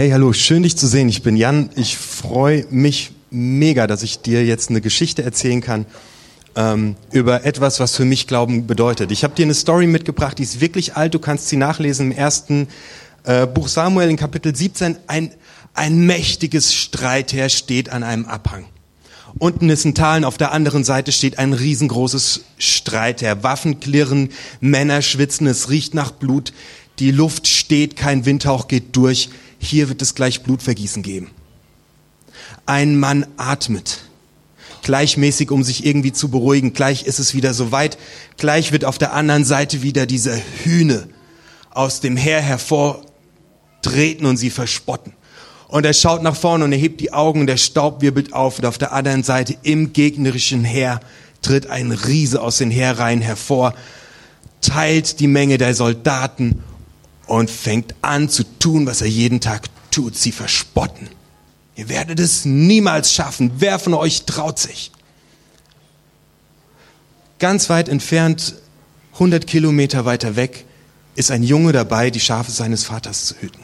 Hey, hallo, schön dich zu sehen. Ich bin Jan. Ich freue mich mega, dass ich dir jetzt eine Geschichte erzählen kann ähm, über etwas, was für mich Glauben bedeutet. Ich habe dir eine Story mitgebracht, die ist wirklich alt. Du kannst sie nachlesen im ersten äh, Buch Samuel in Kapitel 17. Ein, ein mächtiges Streitherr steht an einem Abhang. Unten ist ein Tal auf der anderen Seite steht ein riesengroßes Streitherr. Waffen klirren, Männer schwitzen, es riecht nach Blut. Die Luft steht, kein Windhauch geht durch. Hier wird es gleich Blutvergießen geben. Ein Mann atmet gleichmäßig, um sich irgendwie zu beruhigen. Gleich ist es wieder soweit. Gleich wird auf der anderen Seite wieder diese Hühne aus dem Heer hervortreten und sie verspotten. Und er schaut nach vorne und er hebt die Augen und der Staub wirbelt auf. Und auf der anderen Seite im gegnerischen Heer tritt ein Riese aus den Heerreihen hervor, teilt die Menge der Soldaten und fängt an zu tun, was er jeden Tag tut. Sie verspotten. Ihr werdet es niemals schaffen. Wer von euch traut sich? Ganz weit entfernt, 100 Kilometer weiter weg, ist ein Junge dabei, die Schafe seines Vaters zu hüten.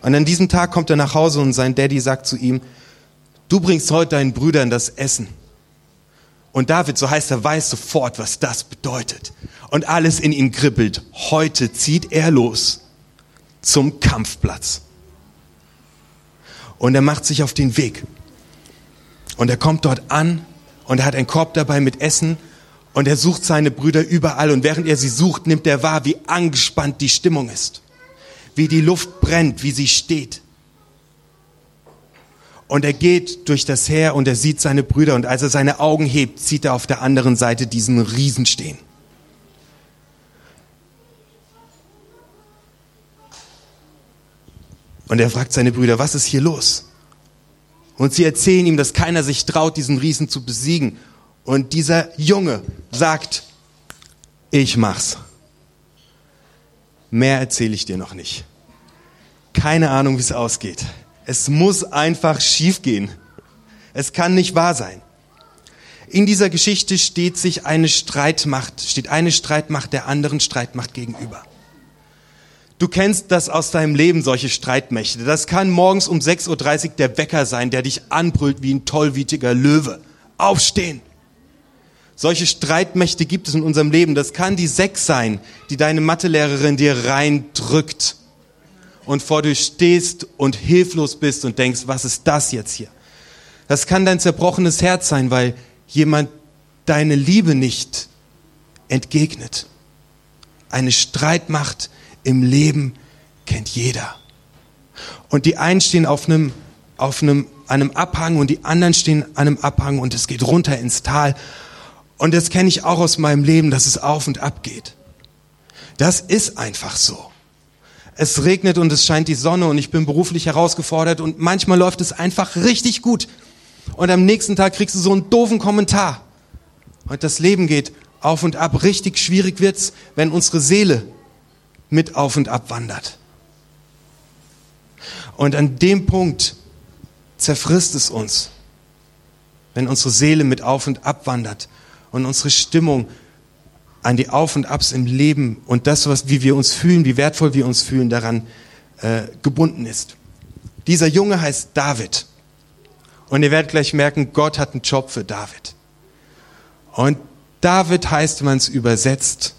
Und an diesem Tag kommt er nach Hause und sein Daddy sagt zu ihm, du bringst heute deinen Brüdern das Essen. Und David, so heißt er, weiß sofort, was das bedeutet. Und alles in ihm kribbelt. Heute zieht er los zum Kampfplatz. Und er macht sich auf den Weg. Und er kommt dort an und er hat einen Korb dabei mit Essen und er sucht seine Brüder überall. Und während er sie sucht, nimmt er wahr, wie angespannt die Stimmung ist wie die Luft brennt, wie sie steht. Und er geht durch das Heer und er sieht seine Brüder und als er seine Augen hebt, sieht er auf der anderen Seite diesen Riesen stehen. Und er fragt seine Brüder, was ist hier los? Und sie erzählen ihm, dass keiner sich traut, diesen Riesen zu besiegen. Und dieser Junge sagt, ich mach's. Mehr erzähle ich dir noch nicht. Keine Ahnung, wie es ausgeht. Es muss einfach schiefgehen. Es kann nicht wahr sein. In dieser Geschichte steht sich eine Streitmacht, steht eine Streitmacht der anderen Streitmacht gegenüber. Du kennst das aus deinem Leben, solche Streitmächte. Das kann morgens um 6.30 Uhr der Wecker sein, der dich anbrüllt wie ein tollwütiger Löwe. Aufstehen! Solche Streitmächte gibt es in unserem Leben. Das kann die Sex sein, die deine Mathelehrerin dir reindrückt und vor dir stehst und hilflos bist und denkst, was ist das jetzt hier? Das kann dein zerbrochenes Herz sein, weil jemand deine Liebe nicht entgegnet. Eine Streitmacht im Leben kennt jeder. Und die einen stehen auf einem, auf einem, einem Abhang und die anderen stehen an einem Abhang und es geht runter ins Tal und das kenne ich auch aus meinem Leben, dass es auf und ab geht. Das ist einfach so. Es regnet und es scheint die Sonne und ich bin beruflich herausgefordert und manchmal läuft es einfach richtig gut. Und am nächsten Tag kriegst du so einen doofen Kommentar. Und das Leben geht auf und ab. Richtig schwierig wird's, wenn unsere Seele mit auf und ab wandert. Und an dem Punkt zerfrisst es uns, wenn unsere Seele mit auf und ab wandert und unsere Stimmung an die Auf und Abs im Leben und das, was, wie wir uns fühlen, wie wertvoll wir uns fühlen, daran äh, gebunden ist. Dieser Junge heißt David. Und ihr werdet gleich merken, Gott hat einen Job für David. Und David heißt, man es übersetzt,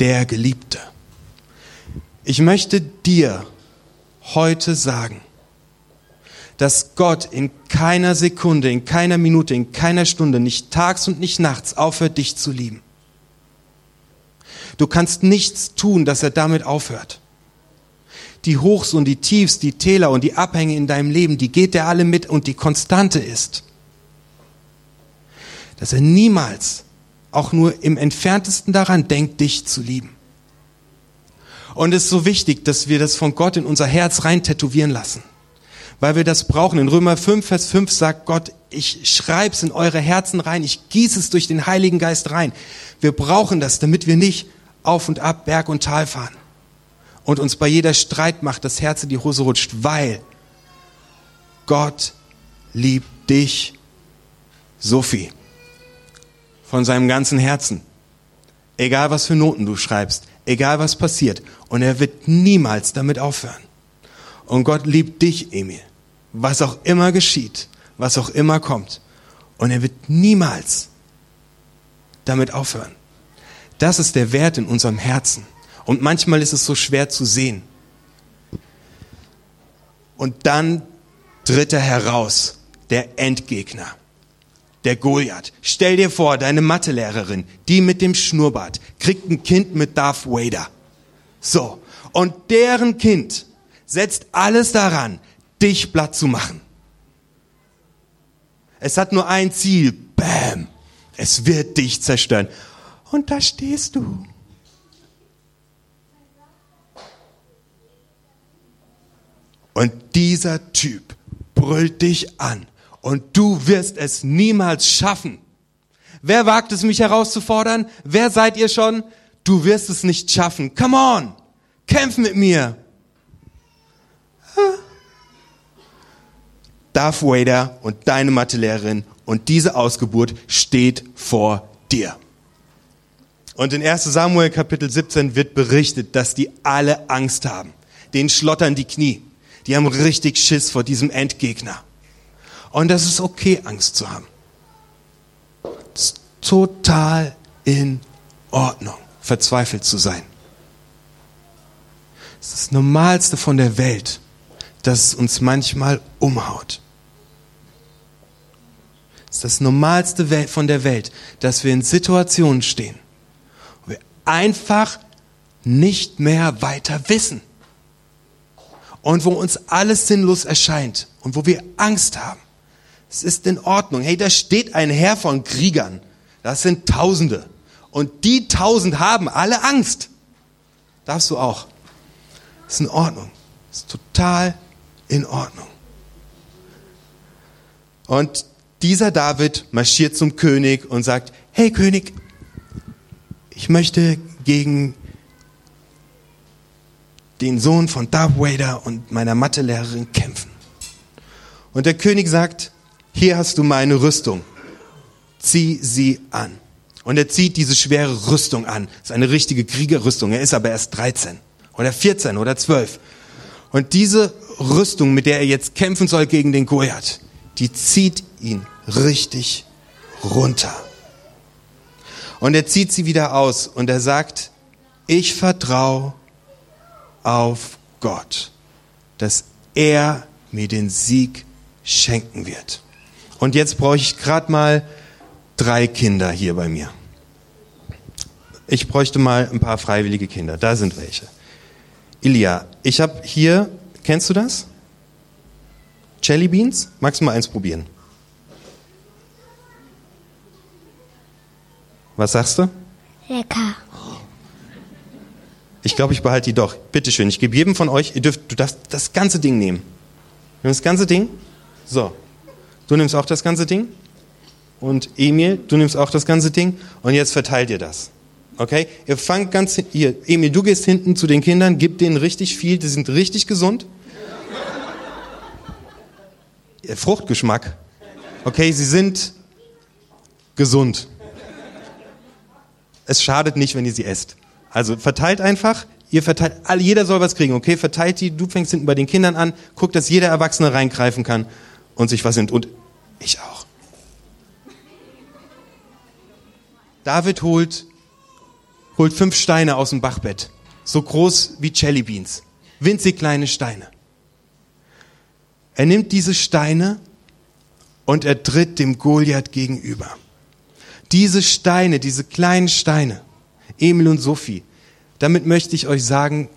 der Geliebte. Ich möchte dir heute sagen, dass Gott in keiner Sekunde, in keiner Minute, in keiner Stunde, nicht tags und nicht nachts aufhört, dich zu lieben. Du kannst nichts tun, dass er damit aufhört. Die Hochs und die Tiefs, die Täler und die Abhänge in deinem Leben, die geht er alle mit und die Konstante ist, dass er niemals auch nur im entferntesten daran denkt, dich zu lieben. Und es ist so wichtig, dass wir das von Gott in unser Herz rein tätowieren lassen weil wir das brauchen. In Römer 5, Vers 5 sagt Gott, ich schreib's in eure Herzen rein, ich gieße es durch den Heiligen Geist rein. Wir brauchen das, damit wir nicht auf und ab Berg und Tal fahren und uns bei jeder Streitmacht das Herz in die Hose rutscht, weil Gott liebt dich, Sophie, von seinem ganzen Herzen. Egal was für Noten du schreibst, egal was passiert, und er wird niemals damit aufhören. Und Gott liebt dich, Emil. Was auch immer geschieht, was auch immer kommt. Und er wird niemals damit aufhören. Das ist der Wert in unserem Herzen. Und manchmal ist es so schwer zu sehen. Und dann tritt er heraus, der Endgegner, der Goliath. Stell dir vor, deine Mathelehrerin, die mit dem Schnurrbart, kriegt ein Kind mit Darth Vader. So. Und deren Kind setzt alles daran, dich platt zu machen. Es hat nur ein Ziel. Bam. Es wird dich zerstören. Und da stehst du. Und dieser Typ brüllt dich an. Und du wirst es niemals schaffen. Wer wagt es, mich herauszufordern? Wer seid ihr schon? Du wirst es nicht schaffen. Come on. Kämpf mit mir. Darth Vader und deine Mathelehrerin und diese Ausgeburt steht vor dir. Und in 1 Samuel Kapitel 17 wird berichtet, dass die alle Angst haben. Den schlottern die Knie. Die haben richtig Schiss vor diesem Endgegner. Und das ist okay, Angst zu haben. Das ist total in Ordnung, verzweifelt zu sein. Das ist das Normalste von der Welt, dass es uns manchmal umhaut. Das ist das Normalste von der Welt, dass wir in Situationen stehen, wo wir einfach nicht mehr weiter wissen. Und wo uns alles sinnlos erscheint und wo wir Angst haben. Es ist in Ordnung. Hey, da steht ein Herr von Kriegern. Das sind Tausende. Und die Tausend haben alle Angst. Darfst du auch. Ist in Ordnung. Ist total in Ordnung. Und dieser David marschiert zum König und sagt, hey König, ich möchte gegen den Sohn von Darth Vader und meiner Mathelehrerin kämpfen. Und der König sagt, hier hast du meine Rüstung, zieh sie an. Und er zieht diese schwere Rüstung an. Das ist eine richtige Kriegerrüstung. Er ist aber erst 13 oder 14 oder 12. Und diese Rüstung, mit der er jetzt kämpfen soll gegen den Goliath, die zieht ihn richtig runter. Und er zieht sie wieder aus und er sagt, ich vertraue auf Gott, dass er mir den Sieg schenken wird. Und jetzt brauche ich gerade mal drei Kinder hier bei mir. Ich bräuchte mal ein paar freiwillige Kinder. Da sind welche. Ilja, ich habe hier, kennst du das? Jelly Beans? Magst du mal eins probieren? Was sagst du? Lecker. Ich glaube, ich behalte die doch. Bitte schön, ich gebe jedem von euch, ihr dürft, du darfst das ganze Ding nehmen. Nimm das ganze Ding. So. Du nimmst auch das ganze Ding. Und Emil, du nimmst auch das ganze Ding. Und jetzt verteilt ihr das. Okay? Ihr fangt ganz, hier, Emil, du gehst hinten zu den Kindern, gib denen richtig viel, die sind richtig gesund. Fruchtgeschmack. Okay, sie sind gesund. Es schadet nicht, wenn ihr sie esst. Also verteilt einfach, ihr verteilt, jeder soll was kriegen, okay? Verteilt die, du fängst hinten bei den Kindern an, guck, dass jeder Erwachsene reingreifen kann und sich was nimmt. Und ich auch. David holt, holt fünf Steine aus dem Bachbett. So groß wie Jellybeans. Winzig kleine Steine. Er nimmt diese Steine und er tritt dem Goliath gegenüber. Diese Steine, diese kleinen Steine, Emil und Sophie, damit möchte ich euch sagen,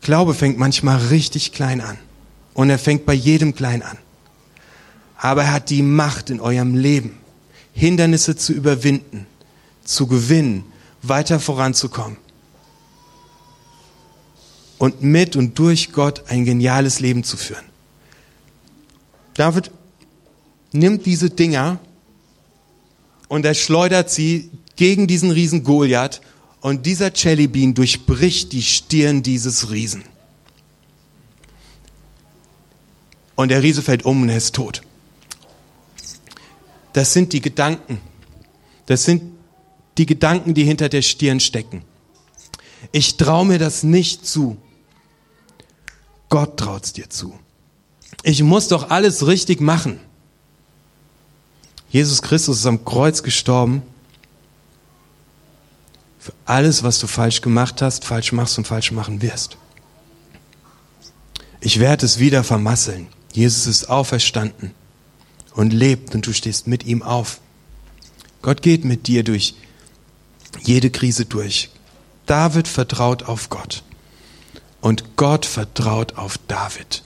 Glaube fängt manchmal richtig klein an. Und er fängt bei jedem klein an. Aber er hat die Macht in eurem Leben, Hindernisse zu überwinden, zu gewinnen, weiter voranzukommen. Und mit und durch Gott ein geniales Leben zu führen. David nimmt diese Dinger und er schleudert sie gegen diesen Riesen Goliath und dieser Jellybean durchbricht die Stirn dieses Riesen. Und der Riese fällt um und er ist tot. Das sind die Gedanken. Das sind die Gedanken, die hinter der Stirn stecken. Ich traue mir das nicht zu, Gott traut's dir zu. Ich muss doch alles richtig machen. Jesus Christus ist am Kreuz gestorben für alles, was du falsch gemacht hast, falsch machst und falsch machen wirst. Ich werde es wieder vermasseln. Jesus ist auferstanden und lebt und du stehst mit ihm auf. Gott geht mit dir durch jede Krise durch. David vertraut auf Gott und Gott vertraut auf David.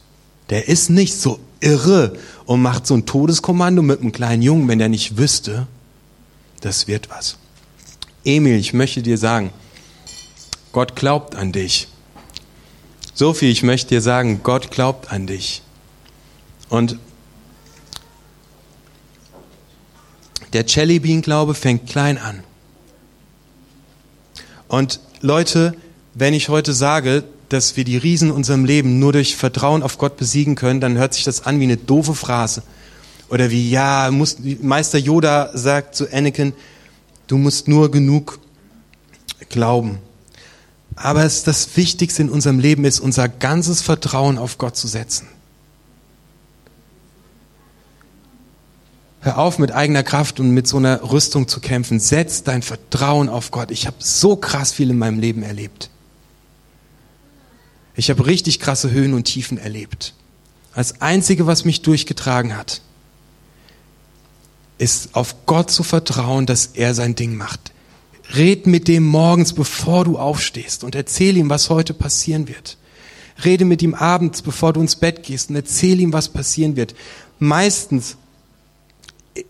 Der ist nicht so irre und macht so ein Todeskommando mit einem kleinen Jungen, wenn der nicht wüsste, das wird was. Emil, ich möchte dir sagen, Gott glaubt an dich. Sophie, ich möchte dir sagen, Gott glaubt an dich. Und der Jellybean-Glaube fängt klein an. Und Leute, wenn ich heute sage, dass wir die Riesen in unserem Leben nur durch Vertrauen auf Gott besiegen können, dann hört sich das an wie eine doofe Phrase. Oder wie, ja, muss, Meister Yoda sagt zu Anakin, Du musst nur genug glauben. Aber es, das Wichtigste in unserem Leben ist, unser ganzes Vertrauen auf Gott zu setzen. Hör auf, mit eigener Kraft und mit so einer Rüstung zu kämpfen. Setz dein Vertrauen auf Gott. Ich habe so krass viel in meinem Leben erlebt. Ich habe richtig krasse Höhen und Tiefen erlebt. Als Einzige, was mich durchgetragen hat, ist auf Gott zu vertrauen, dass er sein Ding macht. Red mit dem morgens, bevor du aufstehst und erzähl ihm, was heute passieren wird. Rede mit ihm abends, bevor du ins Bett gehst und erzähl ihm, was passieren wird. Meistens,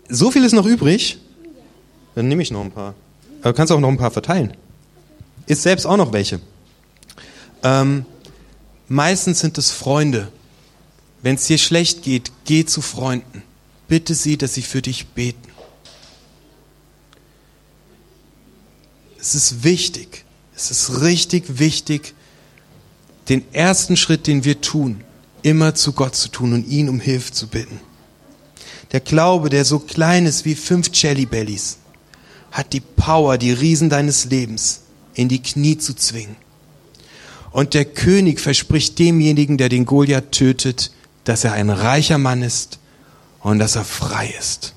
so viel ist noch übrig, dann nehme ich noch ein paar. Aber du kannst auch noch ein paar verteilen. Ist selbst auch noch welche. Ähm, meistens sind es Freunde. Wenn es dir schlecht geht, geh zu Freunden. Bitte sie, dass sie für dich beten. Es ist wichtig, es ist richtig wichtig, den ersten Schritt, den wir tun, immer zu Gott zu tun und ihn um Hilfe zu bitten. Der Glaube, der so klein ist wie fünf Jellybellies, hat die Power, die Riesen deines Lebens in die Knie zu zwingen. Und der König verspricht demjenigen, der den Goliath tötet, dass er ein reicher Mann ist und dass er frei ist.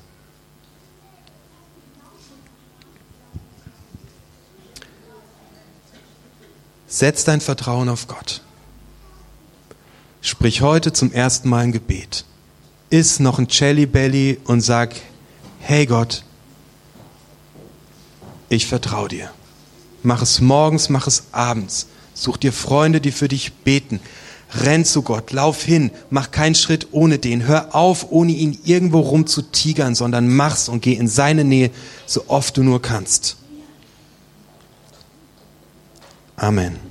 Setz dein Vertrauen auf Gott. Sprich heute zum ersten Mal ein Gebet. Iss noch ein Jelly Belly und sag, hey Gott, ich vertraue dir. Mach es morgens, mach es abends. Such dir Freunde, die für dich beten. Renn zu Gott, lauf hin, mach keinen Schritt ohne den. Hör auf, ohne ihn irgendwo rumzutigern, sondern mach's und geh in seine Nähe, so oft du nur kannst. Amen.